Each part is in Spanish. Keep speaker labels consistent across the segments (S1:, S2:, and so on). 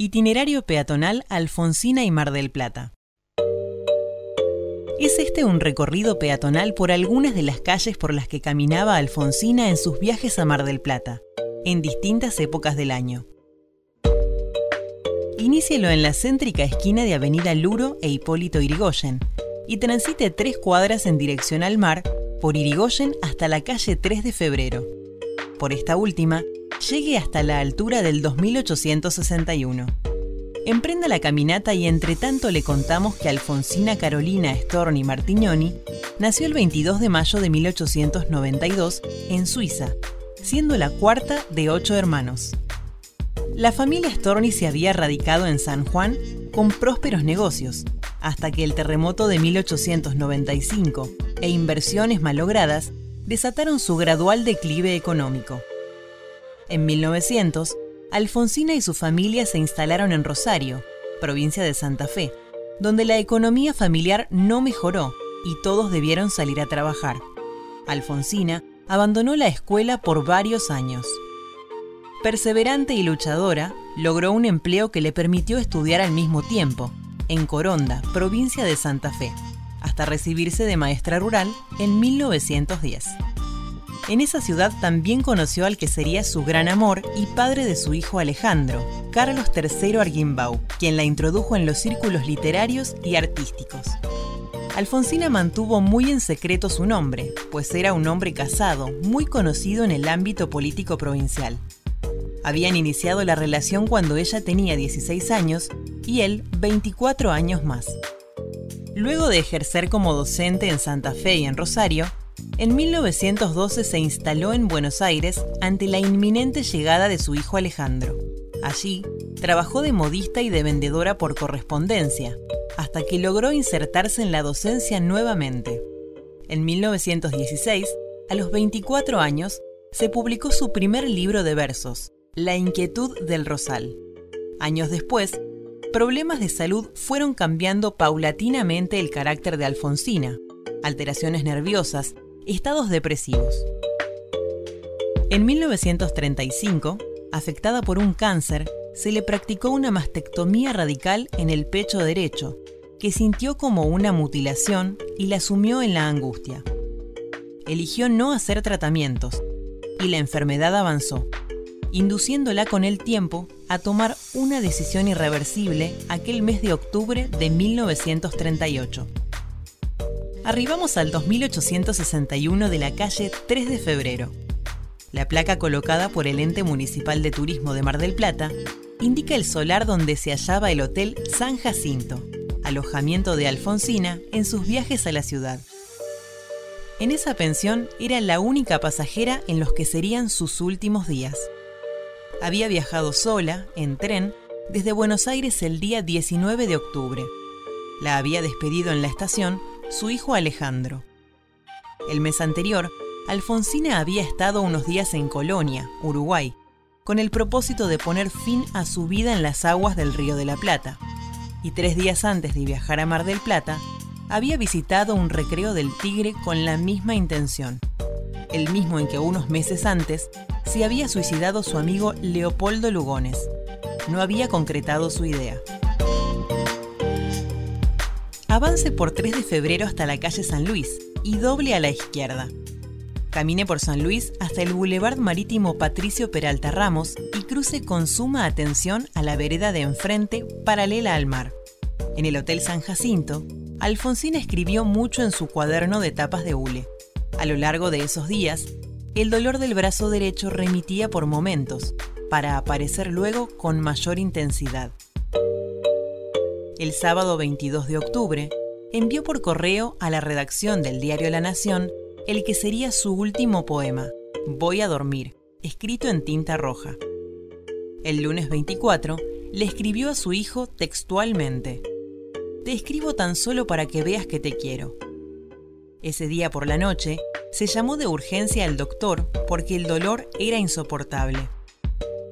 S1: Itinerario peatonal Alfonsina y Mar del Plata. Es este un recorrido peatonal por algunas de las calles por las que caminaba Alfonsina en sus viajes a Mar del Plata, en distintas épocas del año. Inícielo en la céntrica esquina de Avenida Luro e Hipólito Irigoyen y transite tres cuadras en dirección al mar por Irigoyen hasta la calle 3 de febrero. Por esta última, llegue hasta la altura del 2861. Emprenda la caminata y entre tanto le contamos que Alfonsina Carolina Storni Martignoni nació el 22 de mayo de 1892 en Suiza, siendo la cuarta de ocho hermanos. La familia Storni se había radicado en San Juan con prósperos negocios, hasta que el terremoto de 1895 e inversiones malogradas desataron su gradual declive económico. En 1900, Alfonsina y su familia se instalaron en Rosario, provincia de Santa Fe, donde la economía familiar no mejoró y todos debieron salir a trabajar. Alfonsina abandonó la escuela por varios años. Perseverante y luchadora, logró un empleo que le permitió estudiar al mismo tiempo, en Coronda, provincia de Santa Fe, hasta recibirse de maestra rural en 1910. En esa ciudad también conoció al que sería su gran amor y padre de su hijo Alejandro, Carlos III Arguimbau, quien la introdujo en los círculos literarios y artísticos. Alfonsina mantuvo muy en secreto su nombre, pues era un hombre casado, muy conocido en el ámbito político provincial. Habían iniciado la relación cuando ella tenía 16 años y él 24 años más. Luego de ejercer como docente en Santa Fe y en Rosario, en 1912 se instaló en Buenos Aires ante la inminente llegada de su hijo Alejandro. Allí, trabajó de modista y de vendedora por correspondencia, hasta que logró insertarse en la docencia nuevamente. En 1916, a los 24 años, se publicó su primer libro de versos, La inquietud del Rosal. Años después, problemas de salud fueron cambiando paulatinamente el carácter de Alfonsina. Alteraciones nerviosas, estados depresivos. En 1935, afectada por un cáncer, se le practicó una mastectomía radical en el pecho derecho, que sintió como una mutilación y la sumió en la angustia. Eligió no hacer tratamientos y la enfermedad avanzó, induciéndola con el tiempo a tomar una decisión irreversible aquel mes de octubre de 1938 arribamos al 2861 de la calle 3 de febrero. La placa colocada por el ente municipal de turismo de Mar del Plata indica el solar donde se hallaba el Hotel San Jacinto, alojamiento de Alfonsina en sus viajes a la ciudad. En esa pensión era la única pasajera en los que serían sus últimos días. Había viajado sola, en tren, desde Buenos Aires el día 19 de octubre. La había despedido en la estación su hijo Alejandro. El mes anterior, Alfonsina había estado unos días en Colonia, Uruguay, con el propósito de poner fin a su vida en las aguas del Río de la Plata. Y tres días antes de viajar a Mar del Plata, había visitado un recreo del Tigre con la misma intención, el mismo en que unos meses antes se había suicidado su amigo Leopoldo Lugones. No había concretado su idea. Avance por 3 de febrero hasta la calle San Luis y doble a la izquierda. Camine por San Luis hasta el Boulevard Marítimo Patricio Peralta Ramos y cruce con suma atención a la vereda de enfrente paralela al mar. En el Hotel San Jacinto, Alfonsina escribió mucho en su cuaderno de tapas de hule. A lo largo de esos días, el dolor del brazo derecho remitía por momentos, para aparecer luego con mayor intensidad el sábado 22 de octubre, envió por correo a la redacción del diario La Nación el que sería su último poema, Voy a dormir, escrito en tinta roja. El lunes 24 le escribió a su hijo textualmente, Te escribo tan solo para que veas que te quiero. Ese día por la noche, se llamó de urgencia al doctor porque el dolor era insoportable.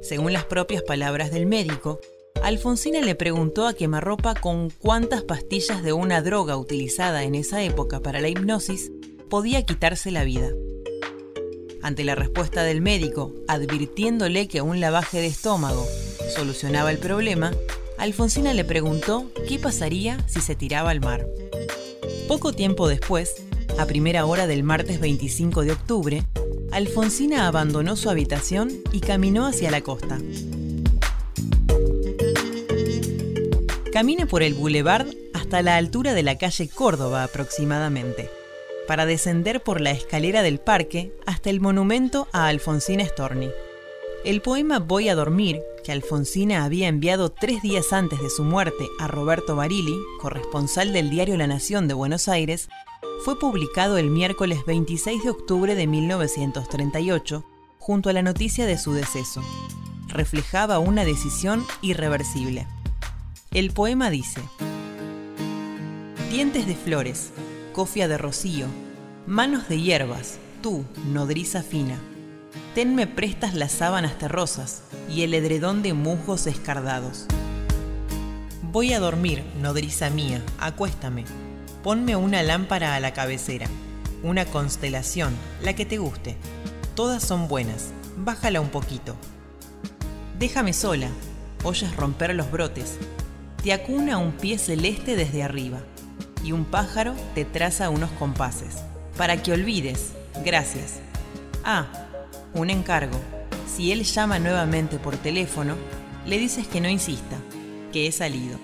S1: Según las propias palabras del médico, Alfonsina le preguntó a quemarropa con cuántas pastillas de una droga utilizada en esa época para la hipnosis podía quitarse la vida. Ante la respuesta del médico, advirtiéndole que un lavaje de estómago solucionaba el problema, Alfonsina le preguntó qué pasaría si se tiraba al mar. Poco tiempo después, a primera hora del martes 25 de octubre, Alfonsina abandonó su habitación y caminó hacia la costa. Camine por el boulevard hasta la altura de la calle Córdoba aproximadamente, para descender por la escalera del parque hasta el monumento a Alfonsina Storni. El poema Voy a dormir, que Alfonsina había enviado tres días antes de su muerte a Roberto Barilli, corresponsal del diario La Nación de Buenos Aires, fue publicado el miércoles 26 de octubre de 1938, junto a la noticia de su deceso. Reflejaba una decisión irreversible. El poema dice, Dientes de flores, cofia de rocío, manos de hierbas, tú, nodriza fina tenme prestas las sábanas terrosas y el edredón de musgos escardados. Voy a dormir, nodriza mía, acuéstame. Ponme una lámpara a la cabecera, una constelación, la que te guste. Todas son buenas, bájala un poquito. Déjame sola, oyes romper los brotes. Te acuna un pie celeste desde arriba y un pájaro te traza unos compases. Para que olvides, gracias. Ah, un encargo. Si él llama nuevamente por teléfono, le dices que no insista, que he salido.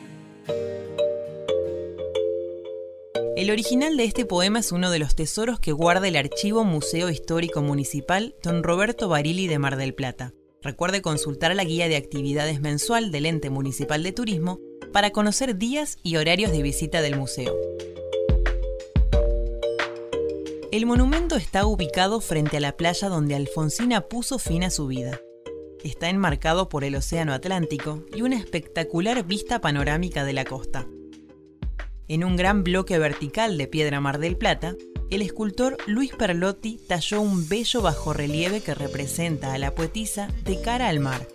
S1: El original de este poema es uno de los tesoros que guarda el Archivo Museo Histórico Municipal Don Roberto Barili de Mar del Plata. Recuerde consultar la guía de actividades mensual del ente municipal de turismo para conocer días y horarios de visita del museo. El monumento está ubicado frente a la playa donde Alfonsina puso fin a su vida. Está enmarcado por el Océano Atlántico y una espectacular vista panorámica de la costa. En un gran bloque vertical de piedra Mar del Plata, el escultor Luis Perlotti talló un bello bajorrelieve que representa a la poetisa de cara al mar,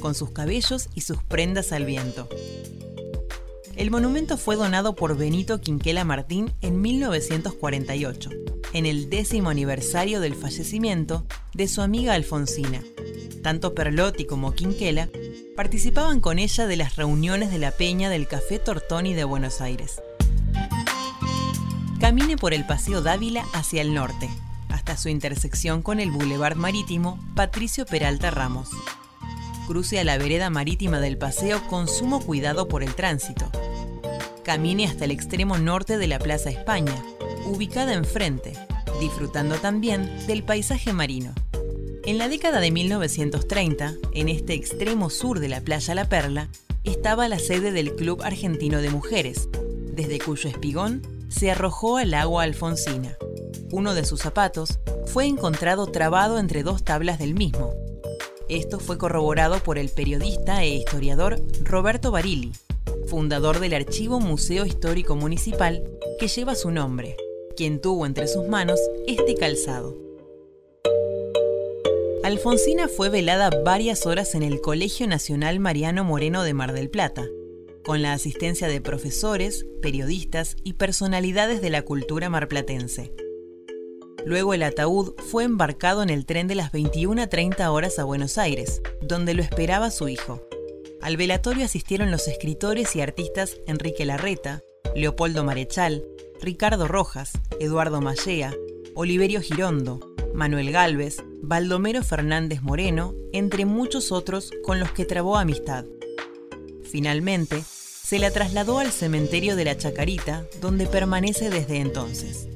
S1: con sus cabellos y sus prendas al viento. El monumento fue donado por Benito Quinquela Martín en 1948 en el décimo aniversario del fallecimiento de su amiga Alfonsina. Tanto Perlotti como Quinquela participaban con ella de las reuniones de la peña del Café Tortoni de Buenos Aires. Camine por el Paseo Dávila hacia el norte, hasta su intersección con el Boulevard Marítimo Patricio Peralta Ramos. Cruce a la vereda marítima del paseo con sumo cuidado por el tránsito. Camine hasta el extremo norte de la Plaza España, ubicada enfrente, disfrutando también del paisaje marino. En la década de 1930, en este extremo sur de la playa La Perla, estaba la sede del Club Argentino de Mujeres, desde cuyo espigón se arrojó al agua Alfonsina. Uno de sus zapatos fue encontrado trabado entre dos tablas del mismo. Esto fue corroborado por el periodista e historiador Roberto Barilli, fundador del Archivo Museo Histórico Municipal que lleva su nombre quien tuvo entre sus manos este calzado. Alfonsina fue velada varias horas en el Colegio Nacional Mariano Moreno de Mar del Plata, con la asistencia de profesores, periodistas y personalidades de la cultura marplatense. Luego el ataúd fue embarcado en el tren de las 21.30 horas a Buenos Aires, donde lo esperaba su hijo. Al velatorio asistieron los escritores y artistas Enrique Larreta, Leopoldo Marechal, Ricardo Rojas, Eduardo Mallea, Oliverio Girondo, Manuel Galvez, Baldomero Fernández Moreno, entre muchos otros con los que trabó amistad. Finalmente, se la trasladó al cementerio de la Chacarita, donde permanece desde entonces.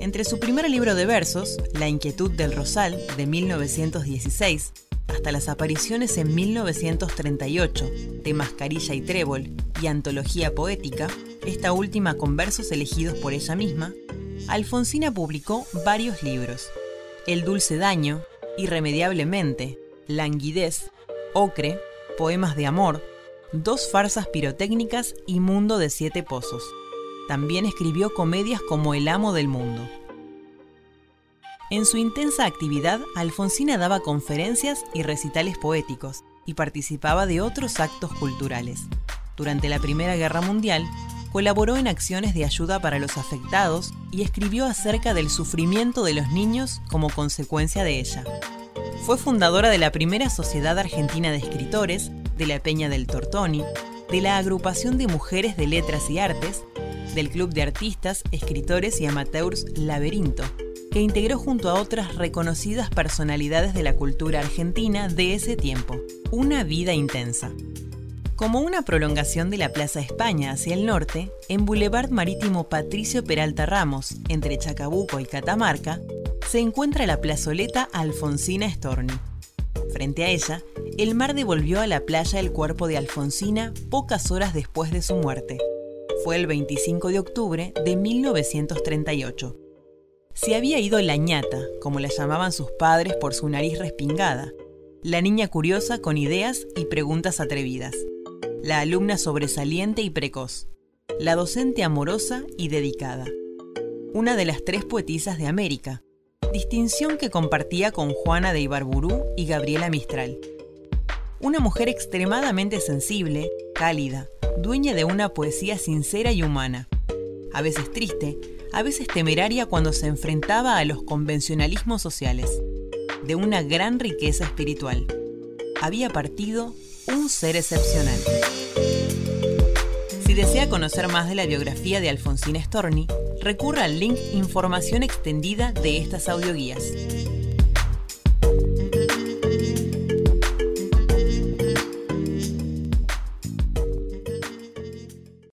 S1: Entre su primer libro de versos, La inquietud del Rosal, de 1916, hasta las apariciones en 1938 de Mascarilla y Trébol y Antología Poética, esta última con versos elegidos por ella misma, Alfonsina publicó varios libros. El dulce daño, Irremediablemente, Languidez, Ocre, Poemas de amor, dos farsas pirotécnicas y Mundo de siete pozos. También escribió comedias como El amo del mundo. En su intensa actividad, Alfonsina daba conferencias y recitales poéticos y participaba de otros actos culturales. Durante la Primera Guerra Mundial, colaboró en acciones de ayuda para los afectados y escribió acerca del sufrimiento de los niños como consecuencia de ella. Fue fundadora de la primera Sociedad Argentina de Escritores, de la Peña del Tortoni, de la Agrupación de Mujeres de Letras y Artes, del Club de Artistas, Escritores y Amateurs Laberinto, que integró junto a otras reconocidas personalidades de la cultura argentina de ese tiempo. Una vida intensa. Como una prolongación de la Plaza España hacia el norte, en Boulevard Marítimo Patricio Peralta Ramos, entre Chacabuco y Catamarca, se encuentra la plazoleta Alfonsina Storni. Frente a ella, el mar devolvió a la playa el cuerpo de Alfonsina pocas horas después de su muerte. Fue el 25 de octubre de 1938. Se había ido la ñata, como la llamaban sus padres por su nariz respingada, la niña curiosa con ideas y preguntas atrevidas, la alumna sobresaliente y precoz, la docente amorosa y dedicada, una de las tres poetisas de América, distinción que compartía con Juana de Ibarburú y Gabriela Mistral. Una mujer extremadamente sensible, cálida, dueña de una poesía sincera y humana, a veces triste, a veces temeraria cuando se enfrentaba a los convencionalismos sociales, de una gran riqueza espiritual. Había partido un ser excepcional. Si desea conocer más de la biografía de Alfonsina Storni, recurra al link Información extendida de estas audioguías.